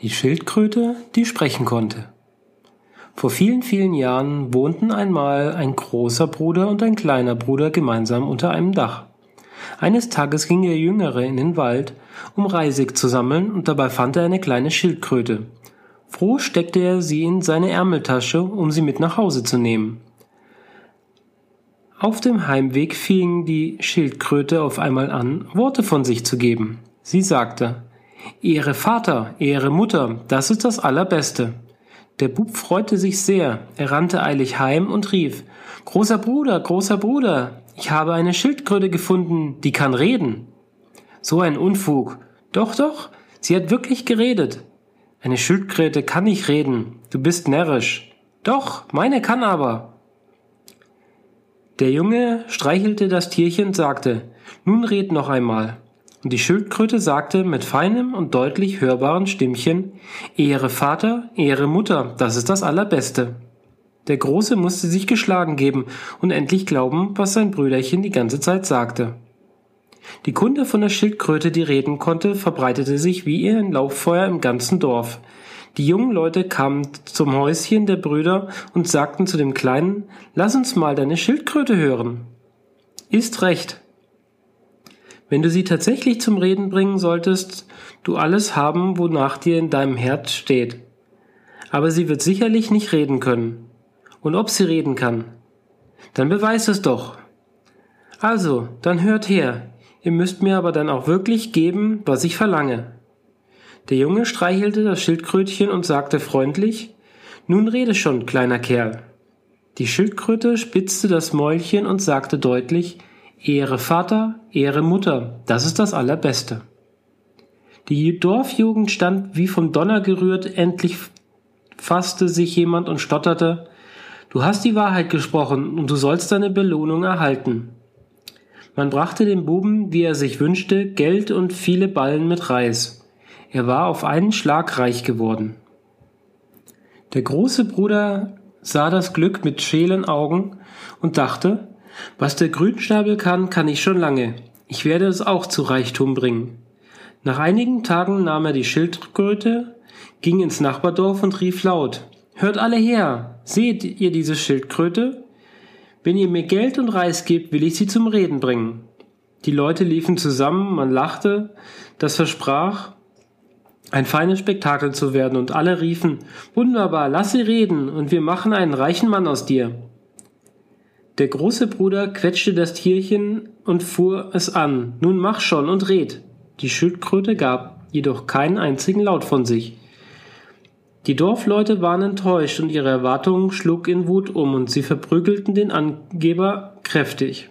Die Schildkröte, die sprechen konnte. Vor vielen, vielen Jahren wohnten einmal ein großer Bruder und ein kleiner Bruder gemeinsam unter einem Dach. Eines Tages ging der Jüngere in den Wald, um Reisig zu sammeln, und dabei fand er eine kleine Schildkröte. Froh steckte er sie in seine Ärmeltasche, um sie mit nach Hause zu nehmen. Auf dem Heimweg fing die Schildkröte auf einmal an, Worte von sich zu geben. Sie sagte, Ehre Vater, Ehre Mutter, das ist das Allerbeste. Der Bub freute sich sehr, er rannte eilig heim und rief, Großer Bruder, großer Bruder, ich habe eine Schildkröte gefunden, die kann reden. So ein Unfug. Doch, doch, sie hat wirklich geredet. Eine Schildkröte kann nicht reden, du bist närrisch. Doch, meine kann aber. Der Junge streichelte das Tierchen und sagte, nun red noch einmal. Und die Schildkröte sagte mit feinem und deutlich hörbaren Stimmchen, Ehre Vater, Ehre Mutter, das ist das Allerbeste. Der Große musste sich geschlagen geben und endlich glauben, was sein Brüderchen die ganze Zeit sagte. Die Kunde von der Schildkröte, die reden konnte, verbreitete sich wie ein Lauffeuer im ganzen Dorf. Die jungen Leute kamen zum Häuschen der Brüder und sagten zu dem Kleinen, Lass uns mal deine Schildkröte hören. Ist recht, wenn du sie tatsächlich zum Reden bringen solltest, du alles haben, wonach dir in deinem Herz steht. Aber sie wird sicherlich nicht reden können. Und ob sie reden kann, dann beweis es doch. Also, dann hört her, ihr müsst mir aber dann auch wirklich geben, was ich verlange. Der Junge streichelte das Schildkrötchen und sagte freundlich, Nun rede schon, kleiner Kerl. Die Schildkröte spitzte das Mäulchen und sagte deutlich, Ehre Vater, Ehre Mutter, das ist das Allerbeste. Die Dorfjugend stand wie vom Donner gerührt, endlich fasste sich jemand und stotterte, Du hast die Wahrheit gesprochen und du sollst deine Belohnung erhalten. Man brachte dem Buben, wie er sich wünschte, Geld und viele Ballen mit Reis. Er war auf einen Schlag reich geworden. Der große Bruder sah das Glück mit schälen Augen und dachte, was der Grünschnabel kann, kann ich schon lange. Ich werde es auch zu Reichtum bringen. Nach einigen Tagen nahm er die Schildkröte, ging ins Nachbardorf und rief laut, Hört alle her! Seht ihr diese Schildkröte? Wenn ihr mir Geld und Reis gebt, will ich sie zum Reden bringen. Die Leute liefen zusammen, man lachte, das versprach, ein feines Spektakel zu werden, und alle riefen, Wunderbar, lass sie reden, und wir machen einen reichen Mann aus dir. Der große Bruder quetschte das Tierchen und fuhr es an. Nun mach schon und red. Die Schildkröte gab jedoch keinen einzigen Laut von sich. Die Dorfleute waren enttäuscht und ihre Erwartungen schlug in Wut um und sie verprügelten den Angeber kräftig.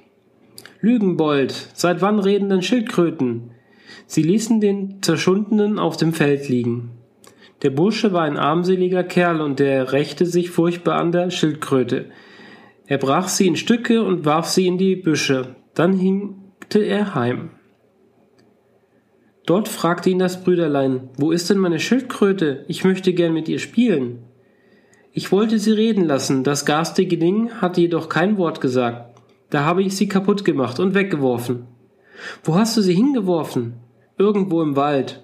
Lügenbold, seit wann reden denn Schildkröten? Sie ließen den Zerschundenen auf dem Feld liegen. Der Bursche war ein armseliger Kerl und der rächte sich furchtbar an der Schildkröte. Er brach sie in Stücke und warf sie in die Büsche. Dann hinkte er heim. Dort fragte ihn das Brüderlein, wo ist denn meine Schildkröte? Ich möchte gern mit ihr spielen. Ich wollte sie reden lassen, das garstige Ding hatte jedoch kein Wort gesagt. Da habe ich sie kaputt gemacht und weggeworfen. Wo hast du sie hingeworfen? Irgendwo im Wald.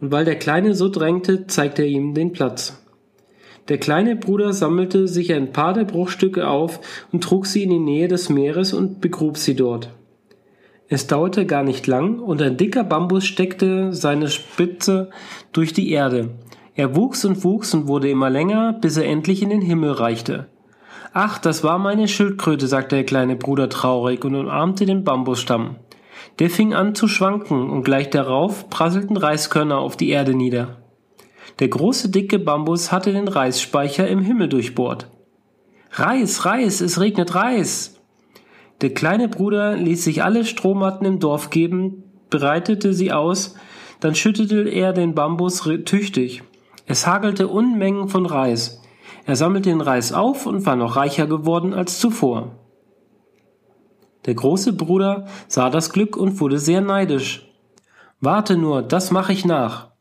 Und weil der Kleine so drängte, zeigte er ihm den Platz. Der kleine Bruder sammelte sich ein paar der Bruchstücke auf und trug sie in die Nähe des Meeres und begrub sie dort. Es dauerte gar nicht lang, und ein dicker Bambus steckte seine Spitze durch die Erde. Er wuchs und wuchs und wurde immer länger, bis er endlich in den Himmel reichte. Ach, das war meine Schildkröte, sagte der kleine Bruder traurig und umarmte den Bambusstamm. Der fing an zu schwanken, und gleich darauf prasselten Reiskörner auf die Erde nieder. Der große dicke Bambus hatte den Reisspeicher im Himmel durchbohrt. Reis, Reis, es regnet Reis. Der kleine Bruder ließ sich alle Strohmatten im Dorf geben, breitete sie aus, dann schüttete er den Bambus tüchtig. Es hagelte Unmengen von Reis. Er sammelte den Reis auf und war noch reicher geworden als zuvor. Der große Bruder sah das Glück und wurde sehr neidisch. Warte nur, das mache ich nach.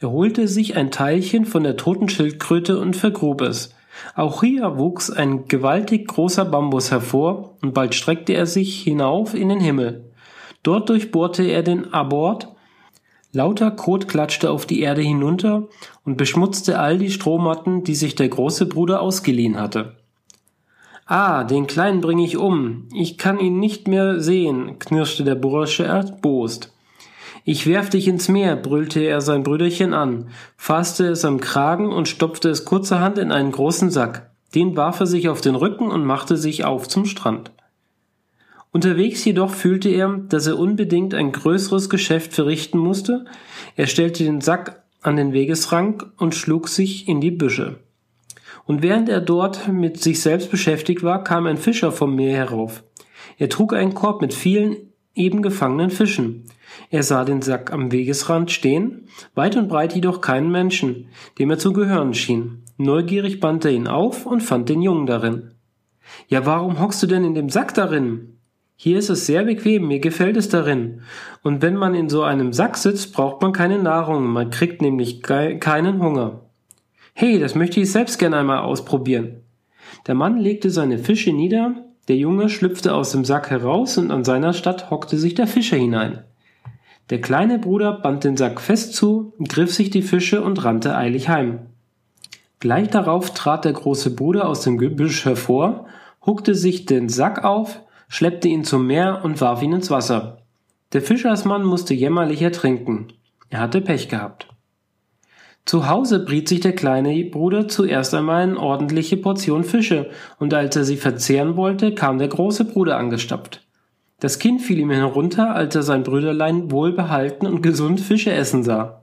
Er holte sich ein Teilchen von der toten Schildkröte und vergrub es. Auch hier wuchs ein gewaltig großer Bambus hervor, und bald streckte er sich hinauf in den Himmel. Dort durchbohrte er den Abort, Lauter Kot klatschte auf die Erde hinunter und beschmutzte all die Strohmatten, die sich der große Bruder ausgeliehen hatte. Ah, den Kleinen bringe ich um. Ich kann ihn nicht mehr sehen, knirschte der Bursche erbost. Ich werf dich ins Meer, brüllte er sein Brüderchen an, fasste es am Kragen und stopfte es kurzerhand in einen großen Sack. Den warf er sich auf den Rücken und machte sich auf zum Strand. Unterwegs jedoch fühlte er, dass er unbedingt ein größeres Geschäft verrichten musste. Er stellte den Sack an den Wegesrand und schlug sich in die Büsche. Und während er dort mit sich selbst beschäftigt war, kam ein Fischer vom Meer herauf. Er trug einen Korb mit vielen eben gefangenen Fischen. Er sah den Sack am Wegesrand stehen, weit und breit jedoch keinen Menschen, dem er zu gehören schien. Neugierig band er ihn auf und fand den Jungen darin. Ja, warum hockst du denn in dem Sack darin? Hier ist es sehr bequem, mir gefällt es darin. Und wenn man in so einem Sack sitzt, braucht man keine Nahrung, man kriegt nämlich keinen Hunger. Hey, das möchte ich selbst gern einmal ausprobieren. Der Mann legte seine Fische nieder, der Junge schlüpfte aus dem Sack heraus und an seiner Stadt hockte sich der Fischer hinein. Der kleine Bruder band den Sack fest zu, griff sich die Fische und rannte eilig heim. Gleich darauf trat der große Bruder aus dem Gebüsch hervor, huckte sich den Sack auf, schleppte ihn zum Meer und warf ihn ins Wasser. Der Fischersmann musste jämmerlich ertrinken. Er hatte Pech gehabt. Zu Hause briet sich der kleine Bruder zuerst einmal eine ordentliche Portion Fische, und als er sie verzehren wollte, kam der große Bruder angestapft. Das Kind fiel ihm herunter, als er sein Brüderlein wohlbehalten und gesund Fische essen sah.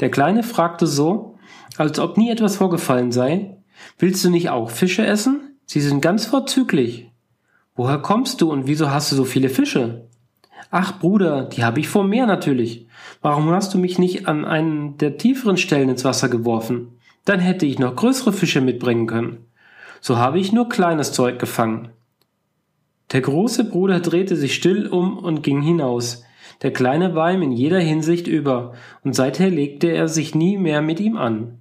Der Kleine fragte so, als ob nie etwas vorgefallen sei, Willst du nicht auch Fische essen? Sie sind ganz vorzüglich. Woher kommst du und wieso hast du so viele Fische? Ach Bruder, die habe ich vom Meer natürlich. Warum hast du mich nicht an einen der tieferen Stellen ins Wasser geworfen? Dann hätte ich noch größere Fische mitbringen können. So habe ich nur kleines Zeug gefangen. Der große Bruder drehte sich still um und ging hinaus. Der kleine war ihm in jeder Hinsicht über, und seither legte er sich nie mehr mit ihm an.